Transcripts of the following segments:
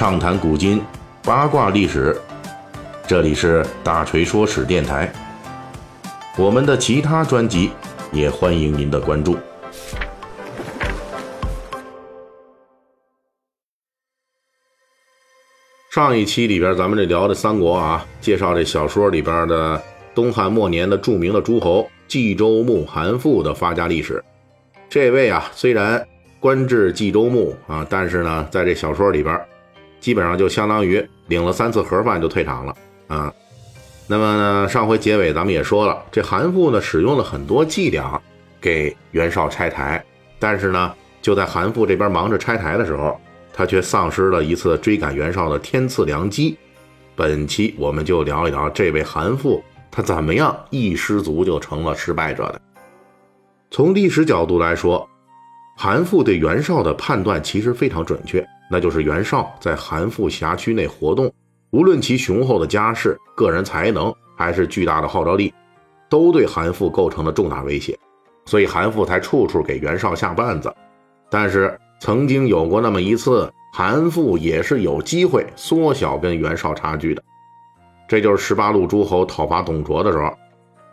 畅谈古今，八卦历史。这里是大锤说史电台。我们的其他专辑也欢迎您的关注。上一期里边，咱们这聊的三国啊，介绍这小说里边的东汉末年的著名的诸侯冀州牧韩馥的发家历史。这位啊，虽然官至冀州牧啊，但是呢，在这小说里边，基本上就相当于领了三次盒饭就退场了啊。那么呢，上回结尾咱们也说了，这韩馥呢使用了很多伎俩给袁绍拆台，但是呢，就在韩馥这边忙着拆台的时候。他却丧失了一次追赶袁绍的天赐良机。本期我们就聊一聊这位韩馥，他怎么样一失足就成了失败者的。从历史角度来说，韩馥对袁绍的判断其实非常准确，那就是袁绍在韩馥辖区内活动，无论其雄厚的家世、个人才能，还是巨大的号召力，都对韩馥构成了重大威胁，所以韩馥才处处给袁绍下绊子。但是。曾经有过那么一次，韩馥也是有机会缩小跟袁绍差距的。这就是十八路诸侯讨伐董卓的时候，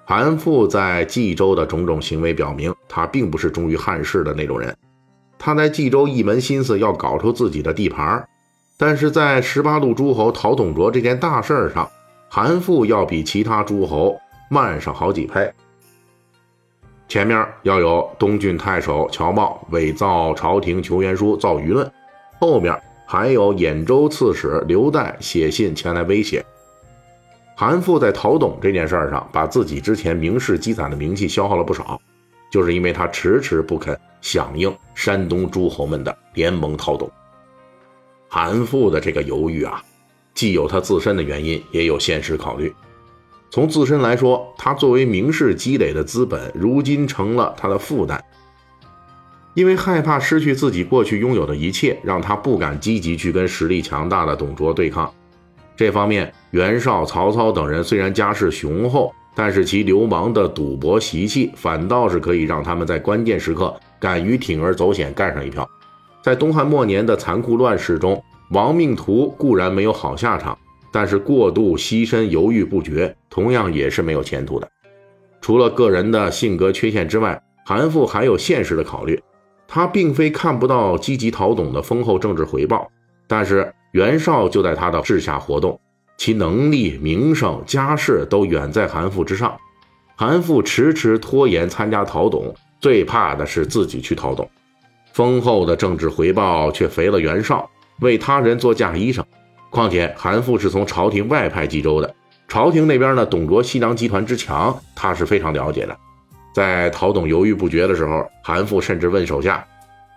韩馥在冀州的种种行为表明，他并不是忠于汉室的那种人。他在冀州一门心思要搞出自己的地盘，但是在十八路诸侯讨董卓这件大事上，韩馥要比其他诸侯慢上好几拍。前面要有东郡太守乔瑁伪造朝廷求援书造舆论，后面还有兖州刺史刘岱写信前来威胁。韩馥在讨董这件事上，把自己之前名士积攒的名气消耗了不少，就是因为他迟迟不肯响应山东诸侯们的联盟讨董。韩馥的这个犹豫啊，既有他自身的原因，也有现实考虑。从自身来说，他作为名士积累的资本，如今成了他的负担。因为害怕失去自己过去拥有的一切，让他不敢积极去跟实力强大的董卓对抗。这方面，袁绍、曹操等人虽然家世雄厚，但是其流氓的赌博习气，反倒是可以让他们在关键时刻敢于铤而走险，干上一票。在东汉末年的残酷乱世中，亡命徒固然没有好下场。但是过度牺牲、犹豫不决，同样也是没有前途的。除了个人的性格缺陷之外，韩馥还有现实的考虑。他并非看不到积极讨董的丰厚政治回报，但是袁绍就在他的治下活动，其能力、名声、家世都远在韩馥之上。韩馥迟迟拖延参加讨董，最怕的是自己去讨董，丰厚的政治回报却肥了袁绍，为他人做嫁衣裳。况且韩馥是从朝廷外派冀州的，朝廷那边呢，董卓西凉集团之强，他是非常了解的。在陶董犹豫不决的时候，韩馥甚至问手下：“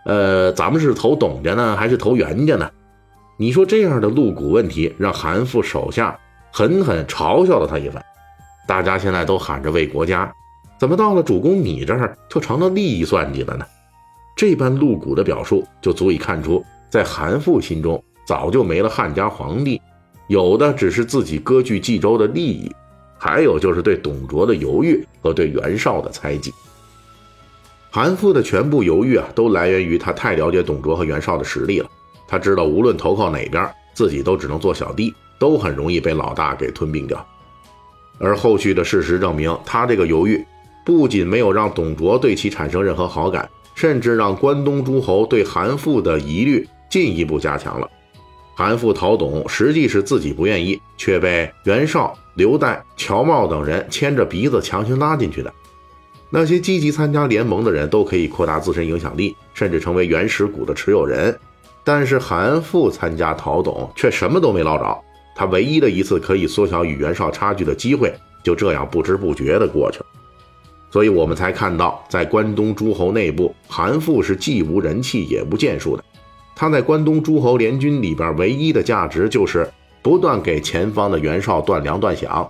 呃，咱们是投董家呢，还是投袁家呢？”你说这样的露骨问题，让韩馥手下狠狠嘲笑了他一番。大家现在都喊着为国家，怎么到了主公你这儿就成了利益算计了呢？这般露骨的表述，就足以看出在韩馥心中。早就没了汉家皇帝，有的只是自己割据冀州的利益，还有就是对董卓的犹豫和对袁绍的猜忌。韩馥的全部犹豫啊，都来源于他太了解董卓和袁绍的实力了。他知道无论投靠哪边，自己都只能做小弟，都很容易被老大给吞并掉。而后续的事实证明，他这个犹豫不仅没有让董卓对其产生任何好感，甚至让关东诸侯对韩馥的疑虑进一步加强了。韩馥讨董，实际是自己不愿意，却被袁绍、刘岱、乔瑁等人牵着鼻子强行拉进去的。那些积极参加联盟的人都可以扩大自身影响力，甚至成为原始股的持有人。但是韩馥参加讨董却什么都没捞着，他唯一的一次可以缩小与袁绍差距的机会，就这样不知不觉地过去了。所以我们才看到，在关东诸侯内部，韩馥是既无人气也无建树的。他在关东诸侯联军里边唯一的价值就是不断给前方的袁绍断粮断饷，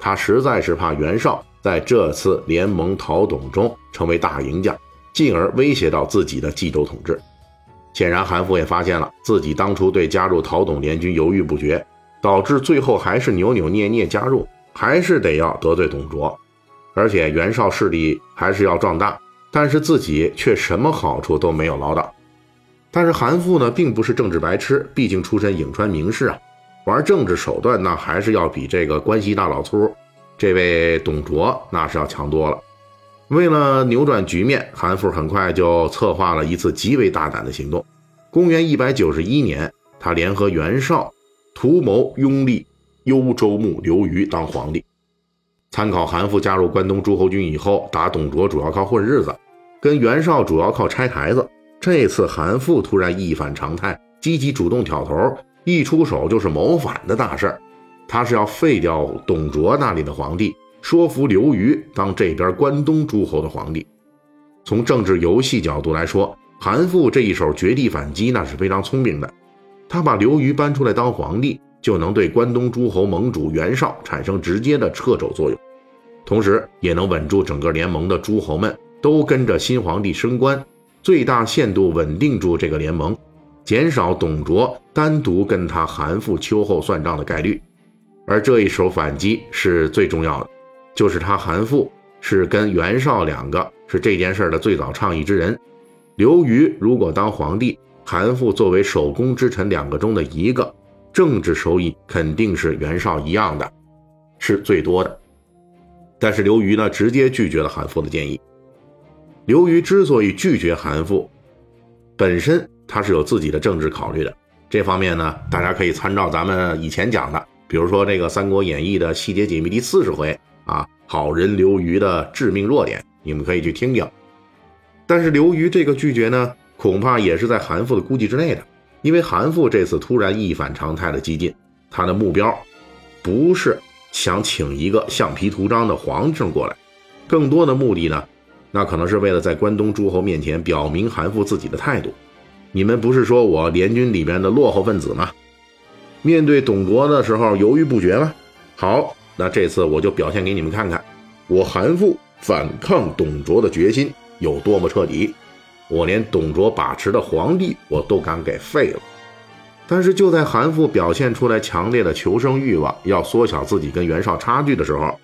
他实在是怕袁绍在这次联盟讨董中成为大赢家，进而威胁到自己的冀州统治。显然，韩馥也发现了自己当初对加入讨董联军犹豫不决，导致最后还是扭扭捏捏加入，还是得要得罪董卓，而且袁绍势力还是要壮大，但是自己却什么好处都没有捞到。但是韩馥呢，并不是政治白痴，毕竟出身颍川名士啊，玩政治手段那还是要比这个关西大老粗这位董卓那是要强多了。为了扭转局面，韩馥很快就策划了一次极为大胆的行动。公元一百九十一年，他联合袁绍，图谋拥立幽州牧刘虞当皇帝。参考韩馥加入关东诸侯军以后，打董卓主要靠混日子，跟袁绍主要靠拆台子。这次韩馥突然一反常态，积极主动挑头，一出手就是谋反的大事儿。他是要废掉董卓那里的皇帝，说服刘虞当这边关东诸侯的皇帝。从政治游戏角度来说，韩馥这一手绝地反击那是非常聪明的。他把刘虞搬出来当皇帝，就能对关东诸侯盟主袁绍产生直接的掣肘作用，同时也能稳住整个联盟的诸侯们都跟着新皇帝升官。最大限度稳定住这个联盟，减少董卓单独跟他韩馥秋后算账的概率。而这一手反击是最重要的，就是他韩馥是跟袁绍两个是这件事的最早倡议之人。刘虞如果当皇帝，韩馥作为首功之臣两个中的一个，政治收益肯定是袁绍一样的，是最多的。但是刘虞呢，直接拒绝了韩馥的建议。刘虞之所以拒绝韩馥，本身他是有自己的政治考虑的。这方面呢，大家可以参照咱们以前讲的，比如说这个《三国演义》的细节解密第四十回啊，好人刘瑜的致命弱点，你们可以去听听。但是刘瑜这个拒绝呢，恐怕也是在韩馥的估计之内的，因为韩馥这次突然一反常态的激进，他的目标不是想请一个橡皮图章的皇上过来，更多的目的呢。那可能是为了在关东诸侯面前表明韩馥自己的态度。你们不是说我联军里边的落后分子吗？面对董卓的时候犹豫不决吗？好，那这次我就表现给你们看看，我韩馥反抗董卓的决心有多么彻底。我连董卓把持的皇帝我都敢给废了。但是就在韩馥表现出来强烈的求生欲望，要缩小自己跟袁绍差距的时候。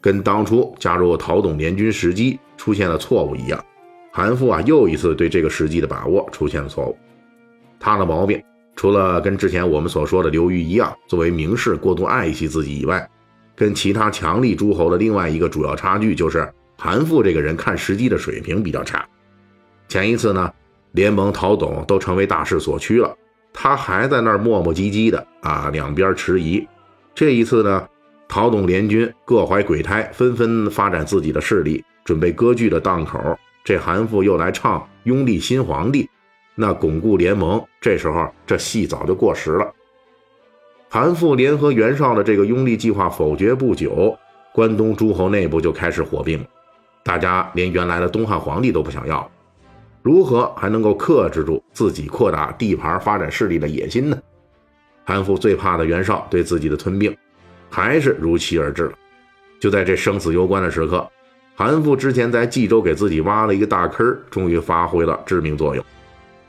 跟当初加入陶董联军时机出现了错误一样，韩馥啊又一次对这个时机的把握出现了错误。他的毛病除了跟之前我们所说的刘虞一样，作为名士过度爱惜自己以外，跟其他强力诸侯的另外一个主要差距就是韩馥这个人看时机的水平比较差。前一次呢，联盟陶董都成为大势所趋了，他还在那儿磨磨唧唧的啊，两边迟疑。这一次呢？陶董联军各怀鬼胎，纷纷发展自己的势力，准备割据的档口。这韩馥又来唱拥立新皇帝，那巩固联盟，这时候这戏早就过时了。韩馥联合袁绍的这个拥立计划否决不久，关东诸侯内部就开始火并，大家连原来的东汉皇帝都不想要，如何还能够克制住自己扩大地盘、发展势力的野心呢？韩馥最怕的袁绍对自己的吞并。还是如期而至了。就在这生死攸关的时刻，韩馥之前在冀州给自己挖了一个大坑，终于发挥了致命作用。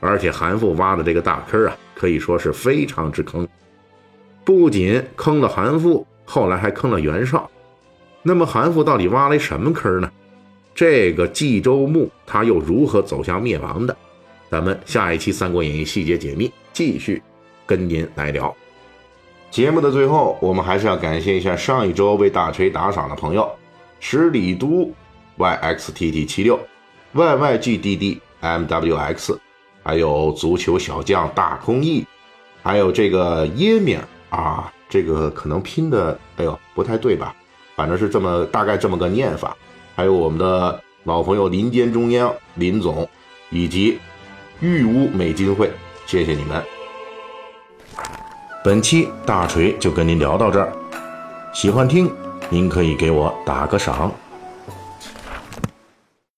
而且韩馥挖的这个大坑啊，可以说是非常之坑，不仅坑了韩馥，后来还坑了袁绍。那么韩馥到底挖了一什么坑呢？这个冀州牧他又如何走向灭亡的？咱们下一期《三国演义》细节解密继续跟您来聊。节目的最后，我们还是要感谢一下上一周为大锤打赏的朋友：十里都 yxtt 七六、yygdd mwx，还有足球小将大空翼，还有这个耶米尔啊，这个可能拼的，哎呦不太对吧？反正是这么大概这么个念法。还有我们的老朋友林间中央林总，以及玉屋美金会，谢谢你们。本期大锤就跟您聊到这儿，喜欢听，您可以给我打个赏。